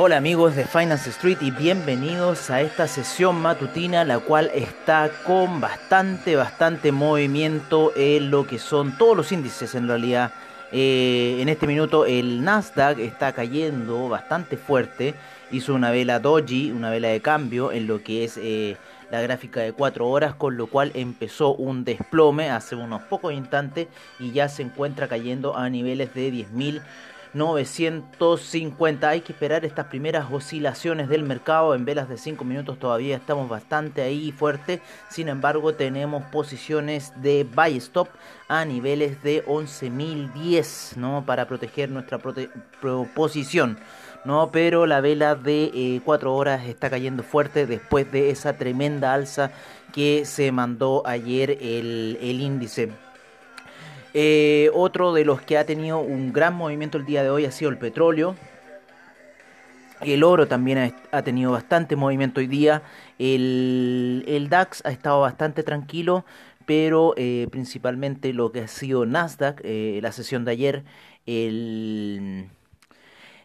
Hola amigos de Finance Street y bienvenidos a esta sesión matutina la cual está con bastante, bastante movimiento en lo que son todos los índices en realidad. Eh, en este minuto el Nasdaq está cayendo bastante fuerte, hizo una vela doji, una vela de cambio en lo que es eh, la gráfica de 4 horas, con lo cual empezó un desplome hace unos pocos instantes y ya se encuentra cayendo a niveles de 10.000 950. Hay que esperar estas primeras oscilaciones del mercado. En velas de 5 minutos todavía estamos bastante ahí fuerte. Sin embargo, tenemos posiciones de buy stop a niveles de 11.010, ¿no? Para proteger nuestra posición. ¿no? Pero la vela de 4 eh, horas está cayendo fuerte después de esa tremenda alza que se mandó ayer el, el índice. Eh, otro de los que ha tenido un gran movimiento el día de hoy ha sido el petróleo. El oro también ha, tenido bastante movimiento hoy día. El, DAX ha estado bastante tranquilo, pero eh, principalmente lo que ha sido Nasdaq, eh, la sesión de ayer, el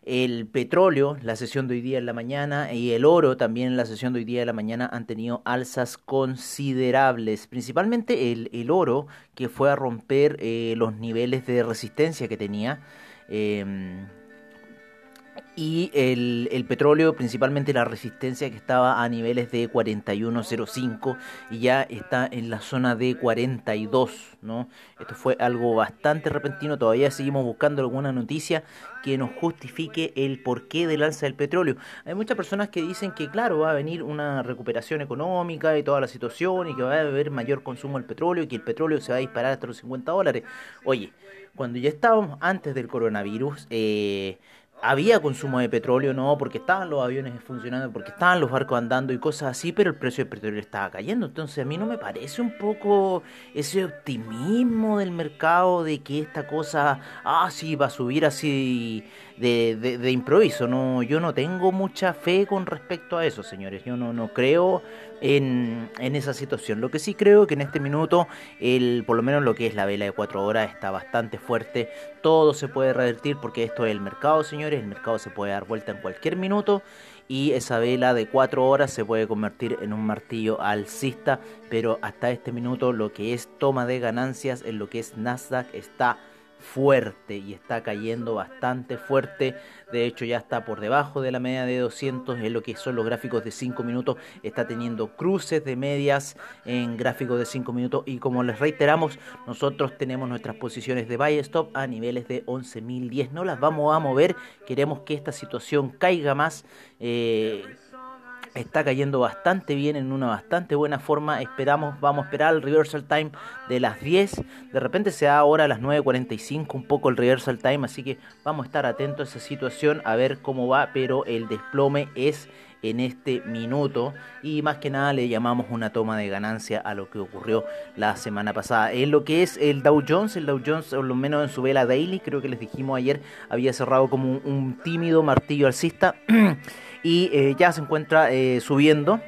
el petróleo, la sesión de hoy día en la mañana, y el oro también en la sesión de hoy día en la mañana han tenido alzas considerables. Principalmente el, el oro, que fue a romper eh, los niveles de resistencia que tenía. Em, y el, petróleo, principalmente la resistencia que estaba a niveles de 41.05 y ya está en la zona de 42, ¿no? Esto fue algo bastante repentino, todavía seguimos buscando alguna noticia que nos justifique el porqué del alza del petróleo. Hay muchas personas que dicen que claro, va a venir una recuperación económica y toda la situación y que va a haber mayor consumo del petróleo y que el petróleo se va a disparar hasta los 50 dólares. Oye, cuando ya estábamos antes del coronavirus, eh, había consumo de petróleo, no, porque estaban los aviones funcionando, porque estaban los barcos andando y cosas así, pero el precio del petróleo estaba cayendo. Entonces a mí no me parece un poco ese optimismo del mercado de que esta cosa, ah, sí, va a subir así de, improviso. No, yo no tengo mucha fe con respecto a eso, señores. Yo no, no creo en, en esa situación. Lo que sí creo que en este minuto, el, por lo menos lo que es la vela de 4 horas, está bastante fuerte. Todo se puede revertir porque esto es el mercado, señores. El mercado se puede dar vuelta en cualquier minuto y esa vela de 4 horas se puede convertir en un martillo alcista, pero hasta este minuto lo que es toma de ganancias en lo que es Nasdaq está fuerte y está cayendo bastante fuerte. De hecho ya está por debajo de la media de 200 en lo que son los gráficos de 5 minutos. Está teniendo cruces de medias en gráficos de 5 minutos y como les reiteramos, nosotros tenemos nuestras posiciones de buy stop a niveles de 11.010. No las vamos a mover, queremos que esta situación caiga más. Eh, está cayendo bastante bien, en una bastante buena forma. Esperamos, vamos a esperar el reversal time de las 10. De repente se da ahora a las 9.45 un poco el reversal time, así que vamos a estar atentos a esa situación, a ver cómo va, pero el desplome es en este minuto y más que nada le llamamos una toma de ganancia a lo que ocurrió la semana pasada. En lo que es el Dow Jones, el Dow Jones, por lo menos en su vela daily, creo que les dijimos ayer, había cerrado como un, tímido martillo alcista. y eh, ya se encuentra eh, subiendo.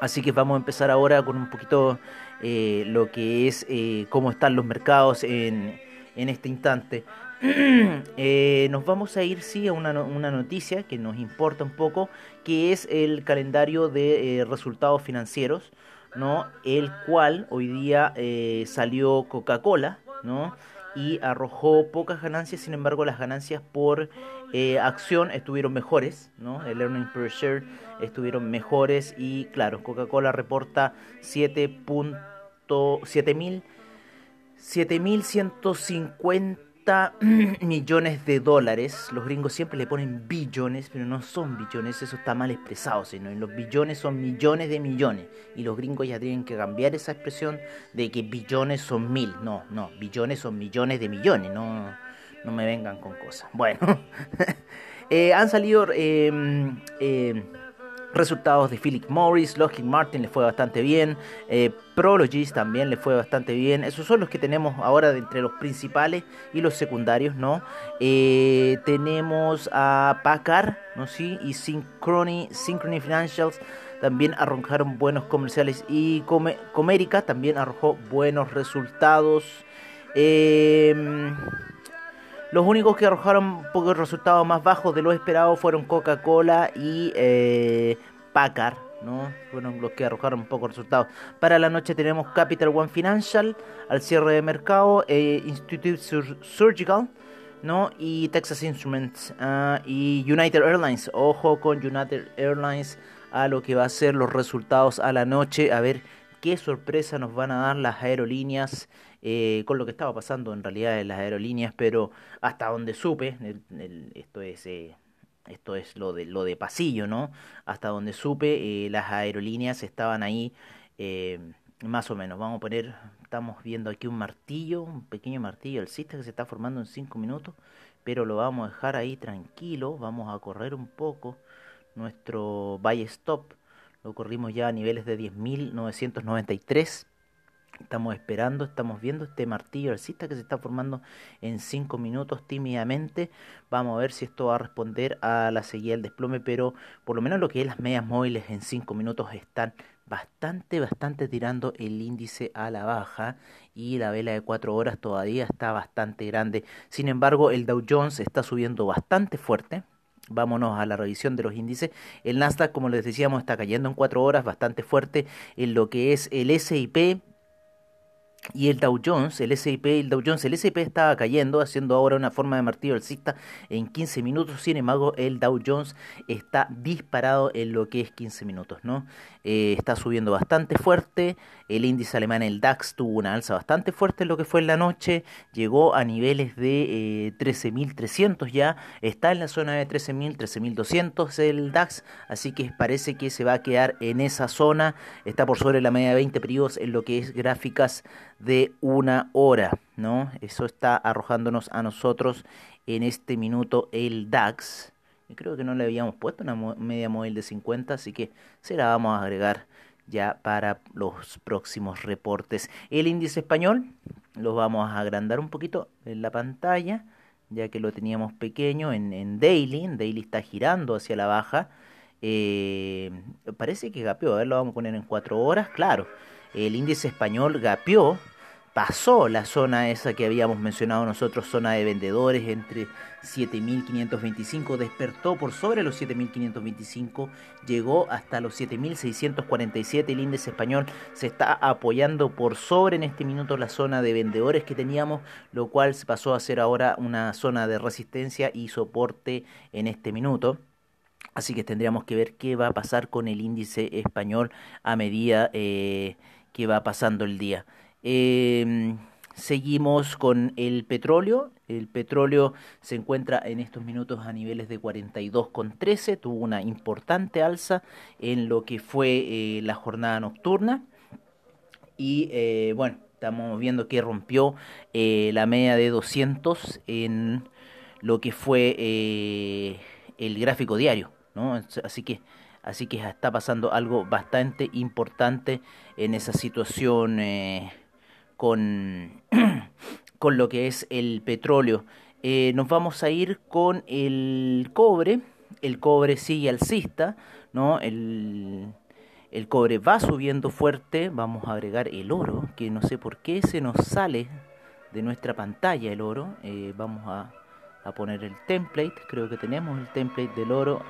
Así que vamos a empezar ahora con un poquito eh, lo que es cómo están los mercados en, en este instante. nos vamos a ir sí a una, noticia que nos importa un poco, que es el calendario de resultados financieros, ¿no? El cual hoy día salió Coca-Cola, ¿no? y arrojó pocas ganancias, sin embargo las ganancias por eh, acción estuvieron mejores, ¿no? el earning per share estuvieron mejores y claro, Coca-Cola reporta 7.7 mil 7150 millones de dólares. Los gringos siempre le ponen billones, pero no son billones, eso está mal expresado, sino los billones son millones de millones. Y los gringos ya tienen que cambiar esa expresión de que billones son mil. No, no, billones son millones de millones, no, no me vengan con cosas. Bueno, eh, han salido... Eh, eh, Resultados de Philip Morris, Lockheed Martin le fue bastante bien, eh, Prologis también le fue bastante bien. Esos son los que tenemos ahora entre los principales y los secundarios, ¿no? Eh, tenemos a Packard, ¿no? Sí, y Synchrony, Synchrony Financials también arrojaron buenos comerciales y Comérica también arrojó buenos resultados. Eh, los únicos que arrojaron resultados más bajos de lo esperado fueron Coca-Cola y eh, Packard, ¿no? Fueron los que arrojaron un poco resultados. Para la noche tenemos Capital One Financial al cierre de mercado, eh, Institute Surgical, ¿no? Y Texas Instruments uh, y United Airlines. Ojo con United Airlines a lo que va a ser los resultados a la noche. A ver qué sorpresa nos van a dar las aerolíneas eh, con lo que estaba pasando en realidad en las aerolíneas, pero hasta donde supe, esto es... Eh, esto es lo de, lo de pasillo, ¿no? Hasta donde supe, eh, las aerolíneas estaban ahí más o menos. Vamos a poner, estamos viendo aquí un martillo, un pequeño martillo alcista que se está formando en 5 minutos, pero lo vamos a dejar ahí tranquilo. Vamos a correr un poco nuestro buy stop. Lo corrimos ya a niveles de 10.993. Estamos esperando, estamos viendo este martillo alcista que se está formando en 5 minutos tímidamente. Vamos a ver si esto va a responder a la seguida del desplome, pero por lo menos lo que es las medias móviles en 5 minutos están bastante, bastante tirando el índice a la baja y la vela de 4 horas todavía está bastante grande. Sin embargo, el Dow Jones está subiendo bastante fuerte. Vámonos a la revisión de los índices. El Nasdaq, como les decíamos, está cayendo en 4 horas bastante fuerte. En lo que es el SIP y el Dow Jones, el S&P, el Dow Jones, el S&P estaba cayendo, haciendo ahora una forma de martillo alcista en 15 minutos. Sin embargo, el Dow Jones está disparado en lo que es 15 minutos, ¿no? Eh, está subiendo bastante fuerte. El índice alemán, el DAX, tuvo una alza bastante fuerte en lo que fue en la noche. Llegó a niveles de 13.300 eh, ya. Está en la zona de 13.000, 13.200 el DAX. Así que parece que se va a quedar en esa zona. Está por sobre la media de 20 periodos en lo que es gráficas de una hora, ¿no? Eso está arrojándonos a nosotros en este minuto el DAX. Creo que no le habíamos puesto una media móvil de 50, así que se la vamos a agregar ya para los próximos reportes. El índice español lo vamos a agrandar un poquito en la pantalla, ya que lo teníamos pequeño en, en daily. En daily está girando hacia la baja. Eh, parece que gapeó, a ver, lo vamos a poner en 4 horas, claro el índice español gapeó, pasó la zona esa que habíamos mencionado nosotros, zona de vendedores entre 7.525, despertó por sobre los 7.525, llegó hasta los 7.647, el índice español se está apoyando por sobre en este minuto la zona de vendedores que teníamos, lo cual pasó a ser ahora una zona de resistencia y soporte en este minuto. Así que tendríamos que ver qué va a pasar con el índice español a medida eh, que va pasando el día. Em, seguimos con el petróleo. El petróleo se encuentra en estos minutos a niveles de 42,13. Tuvo una importante alza en lo que fue eh, la jornada nocturna. Y eh, bueno, estamos viendo que rompió eh, la media de 200 en lo que fue el gráfico diario. ¿no? Así que Así que está pasando algo bastante importante en esa situación con, con lo que es el petróleo. Eh, nos vamos a ir con el cobre. El cobre sigue alcista, ¿no? El, el cobre va subiendo fuerte. Vamos a agregar el oro, que no sé por qué se nos sale de nuestra pantalla el oro. Eh, vamos a, a poner el template. Creo que tenemos el template del oro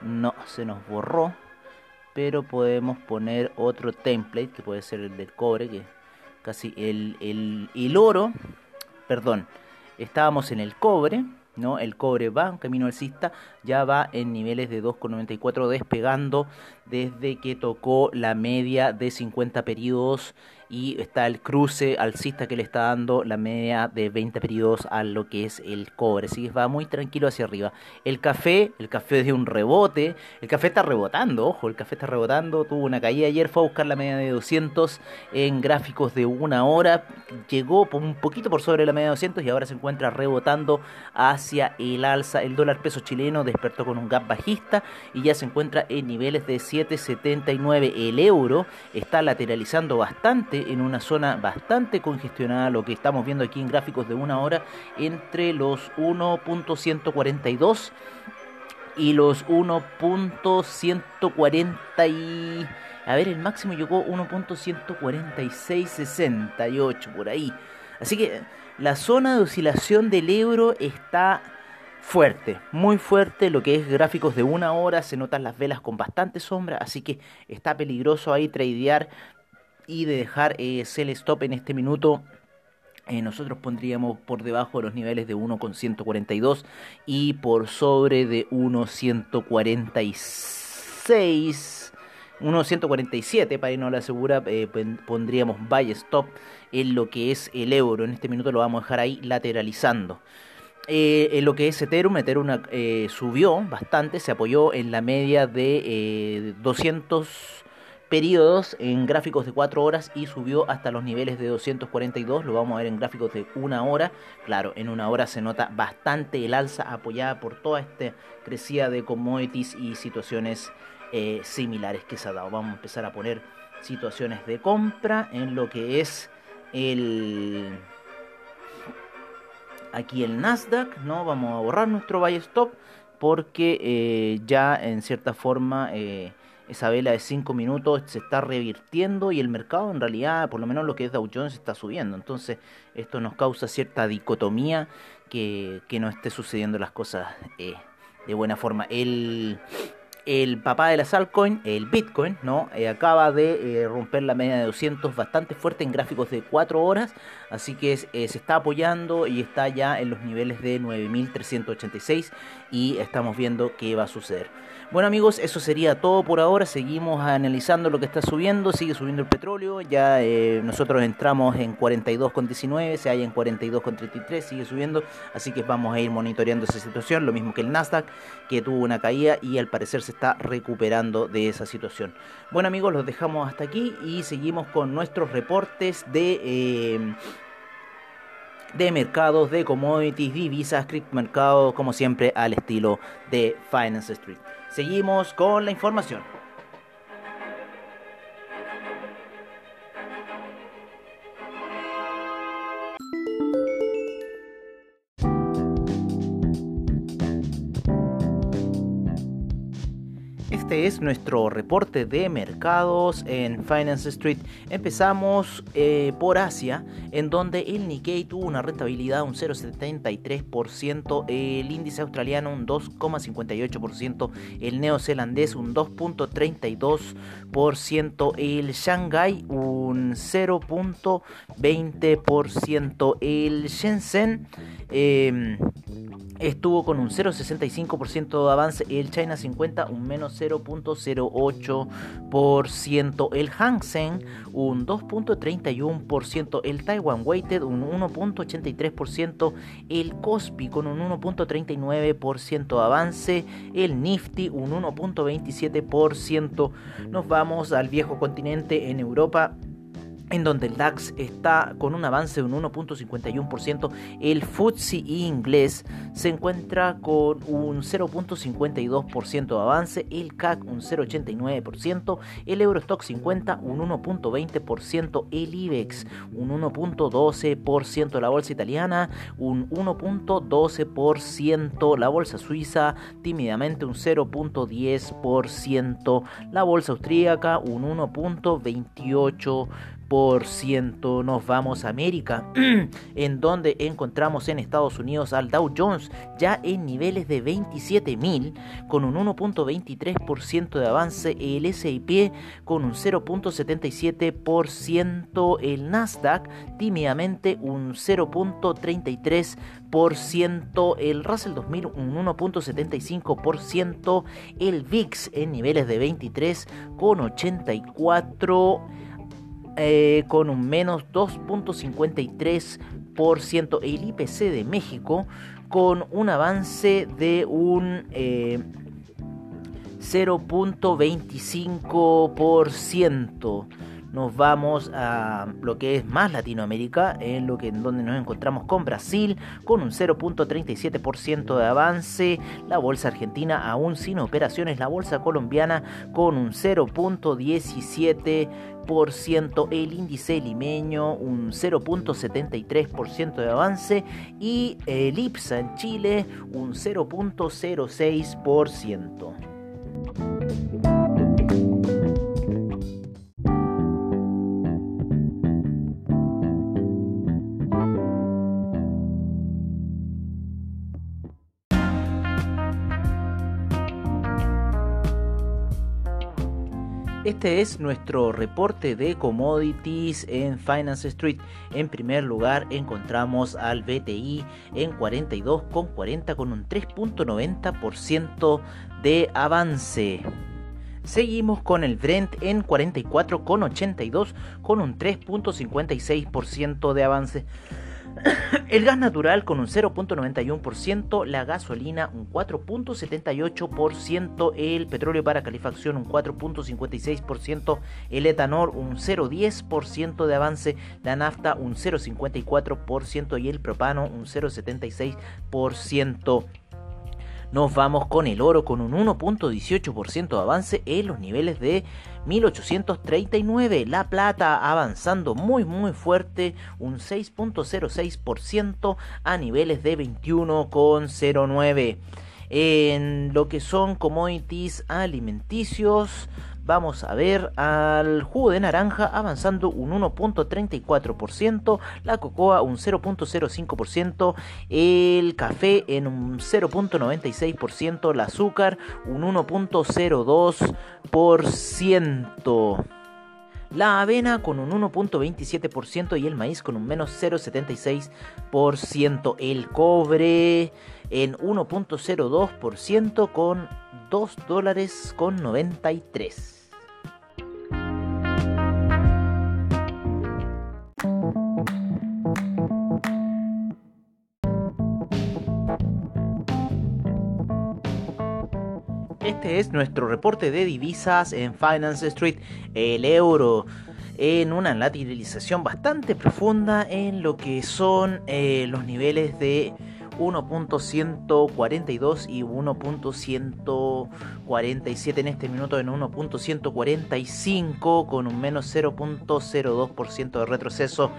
no se nos borró pero podemos poner otro template que puede ser el del cobre que casi el, el, el oro perdón estábamos en el cobre ¿no? El cobre va, camino alcista, ya va en niveles de 2,94 despegando desde que tocó la media de 50 periodos y está el cruce alcista que le está dando la media de 20 periodos a lo que es el cobre. Así que va muy tranquilo hacia arriba. El café, el café es de un rebote. El café está rebotando, ojo, el café está rebotando. Tuvo una caída ayer, fue a buscar la media de 200 en gráficos de una hora. Llegó un poquito por sobre la media de 200 y ahora se encuentra rebotando hacia el alza. El dólar peso chileno despertó con un gap bajista y ya se encuentra en niveles de 7,79. El euro está lateralizando bastante en una zona bastante congestionada, lo que estamos viendo aquí en gráficos de una hora, entre los 1.142 y los 1.140 y... A ver, el máximo llegó 1.14668 por ahí. Así que la zona de oscilación del euro está fuerte, muy fuerte, lo que es gráficos de una hora, se notan las velas con bastante sombra, así que está peligroso ahí tradear y de dejar eh, sell stop en este minuto eh, nosotros pondríamos por debajo de los niveles de 1,142 y por sobre de 1,146, 1,147 para no la asegura, eh, pondríamos buy stop en lo que es el euro. En este minuto lo vamos a dejar ahí lateralizando. En lo que es Ethereum, Ethereum subió bastante, se apoyó en la media de 200 periodos en gráficos de 4 horas y subió hasta los niveles de 242. Lo vamos a ver en gráficos de una hora. Claro, en una hora se nota bastante el alza apoyada por toda esta crecida de commodities y situaciones eh, similares que se ha dado. Vamos a empezar a poner situaciones de compra en lo que es el aquí el Nasdaq, ¿no? Vamos a borrar nuestro buy stop porque eh, ya en cierta forma eh, esa vela de 5 minutos se está revirtiendo y el mercado en realidad, por lo menos lo que es Dow Jones, está subiendo. Entonces esto nos causa cierta dicotomía que, que no esté sucediendo las cosas eh, de buena forma. El, el papá de las altcoins, el Bitcoin, ¿no? Eh, acaba de eh, romper la media de 200 bastante fuerte en gráficos de 4 horas, así que se está apoyando y está ya en los niveles de 9386 y estamos viendo qué va a suceder. Bueno amigos, eso sería todo por ahora. Seguimos analizando lo que está subiendo. Sigue subiendo el petróleo. Ya eh, nosotros entramos en 42,19, se halla en 42,33, sigue subiendo. Así que vamos a ir monitoreando esa situación. Lo mismo que el Nasdaq, que tuvo una caída y al parecer se está recuperando de esa situación. Bueno amigos, los dejamos hasta aquí y seguimos con nuestros reportes de... Eh, de mercados, de commodities, divisas, criptomercados, como siempre al estilo de Finance Street. Seguimos con la información. Es nuestro reporte de mercados en Finance Street. Empezamos eh, por Asia, en donde el Nikkei tuvo una rentabilidad un 0,73%, el índice australiano un 2,58%, el neozelandés un 2,32%, el Shanghai un 0,20%, el Shenzhen eh, estuvo con un 0,65% de avance, el China 50 un menos 0.08%, el Hang Seng un 2.31%, el Taiwan Weighted un 1.83%, el Kospi con un 1.39% de avance, el Nifty un 1.27%. Nos vamos al viejo continente en Europa en donde el DAX está con un avance de un 1.51%, el FTSE inglés se encuentra con un 0.52% de avance, el CAC un 0.89%, el Eurostock 50 un 1.20%, el IBEX un 1.12%, la bolsa italiana un 1.12%, la bolsa suiza tímidamente un 0.10%, la bolsa austríaca un 1.28%, Nos vamos a América, en donde encontramos en Estados Unidos al Dow Jones ya en niveles de 27.000 con un 1.23% de avance, el S&P con un 0.77%, el Nasdaq tímidamente un 0.33%, el Russell 2000 un 1.75%, el VIX en niveles de 23 con 84 eh, con un menos 2.53%, el IPC de México con un avance de un 0.25%. Nos vamos a lo que es más Latinoamérica, en lo que en donde nos encontramos con Brasil con un 0.37% de avance, la bolsa argentina aún sin operaciones, la bolsa colombiana con un 0.17%, el índice limeño un 0.73% de avance y el IPSA en Chile un 0.06%. Este es nuestro reporte de commodities en Finance Street. En primer lugar encontramos al BTI en 42,40 con un 3.90% de avance. Seguimos con el Brent en 44,82 con un 3.56% de avance. El gas natural con un 0.91%, la gasolina un 4.78%, el petróleo para calefacción un 4.56%, el etanol un 0.10% de avance, la nafta un 0.54% y el propano un 0.76%. Nos vamos con el oro con un 1.18% de avance en los niveles de 1839. La plata avanzando muy muy fuerte, un 6.06% a niveles de 21.09. En lo que son commodities alimenticios, Vamos a ver al jugo de naranja avanzando un 1.34%, la cocoa un 0.05%, el café en un 0.96%, el azúcar un 1.02%. La avena con un 1.27% y el maíz con un menos 0.76%. El cobre en 1.02% con 2 dólares con 93. Es nuestro reporte de divisas en Finance Street. El euro en una lateralización bastante profunda en lo que son eh, los niveles de 1.142 y 1.147 en este minuto en 1.145 con un menos 0.02% de retroceso.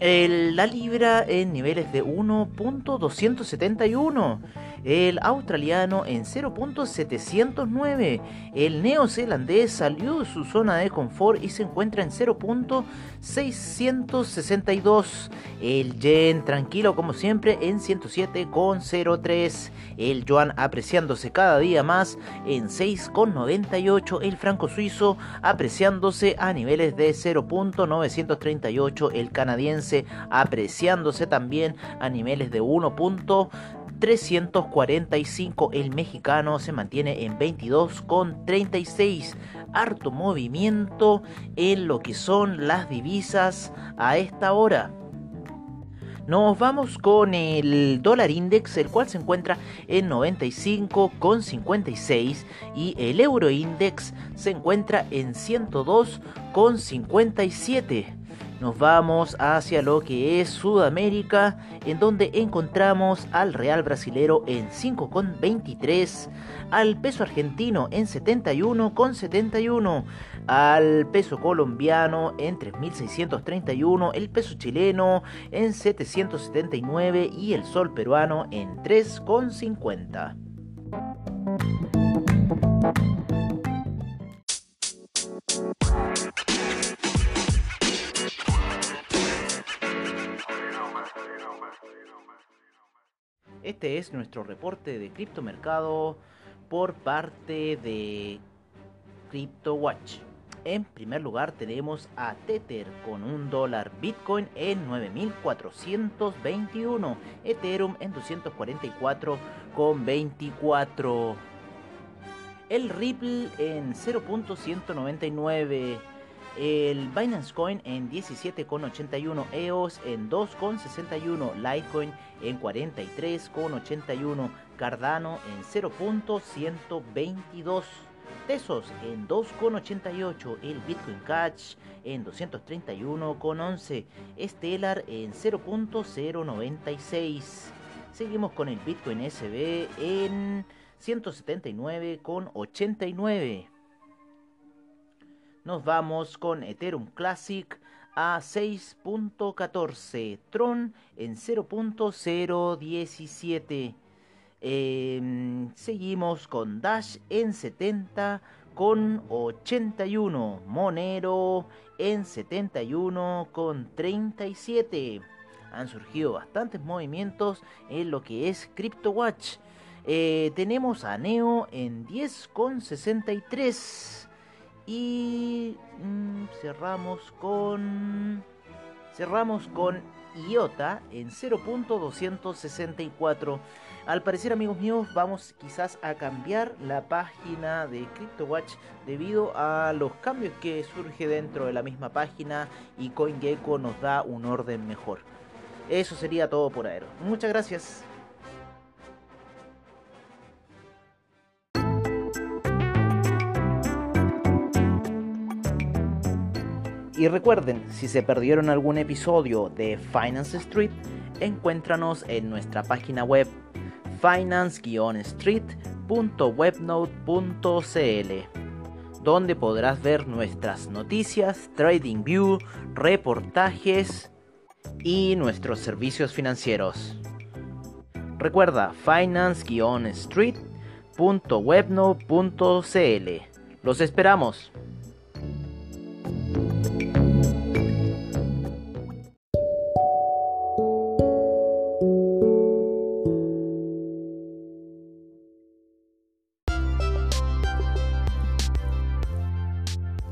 La libra en niveles de 1.271 el australiano en 0.709. El neozelandés salió de su zona de confort y se encuentra en 0.662. El yen tranquilo como siempre en 107.03. El yuan apreciándose cada día más en 6.98. El franco suizo apreciándose a niveles de 0.938. El canadiense apreciándose también a niveles de 1. 345. El mexicano se mantiene en 22 con 36. Harto movimiento en lo que son las divisas a esta hora. Nos vamos con el dólar index, el cual se encuentra en 95,56 y el euro index se encuentra en 102,57 nos vamos hacia lo que es Sudamérica, en donde encontramos al real brasilero en 5,23, al peso argentino en 71,71, al peso colombiano en 3.631, el peso chileno en 779 y el sol peruano en 3,50. Este es nuestro reporte de criptomercado por parte de CryptoWatch. En primer lugar tenemos a Tether con un dólar, Bitcoin en 9421, Ethereum en 244,24. El Ripple en 0.199. El Binance Coin en 17,81, EOS en 2,61, Litecoin en 43,81, Cardano en 0.122. Tesos en 2,88, el Bitcoin Cash en 231,11, Stellar en 0.096. Seguimos con el Bitcoin SB en 179,89. Nos vamos con Ethereum Classic a 6.14, Tron en 0.017. Em, seguimos con Dash en 70 con 81. Monero en 71 con 37. Han surgido bastantes movimientos en lo que es CryptoWatch. Eh, tenemos a Neo en 10 con 63. Y mm, cerramos con... Cerramos con IOTA en 0.264. Al parecer, amigos míos, vamos quizás a cambiar la página de CryptoWatch debido a los cambios que surge dentro de la misma página y CoinGecko nos da un orden mejor. Eso sería todo por ahora. Muchas gracias. Y recuerden, si se perdieron algún episodio de Finance Street, encuéntranos en nuestra página web finance-street.webnode.cl, donde podrás ver nuestras noticias, trading view, reportajes y nuestros servicios financieros. Recuerda finance-street.webnode.cl. Los esperamos.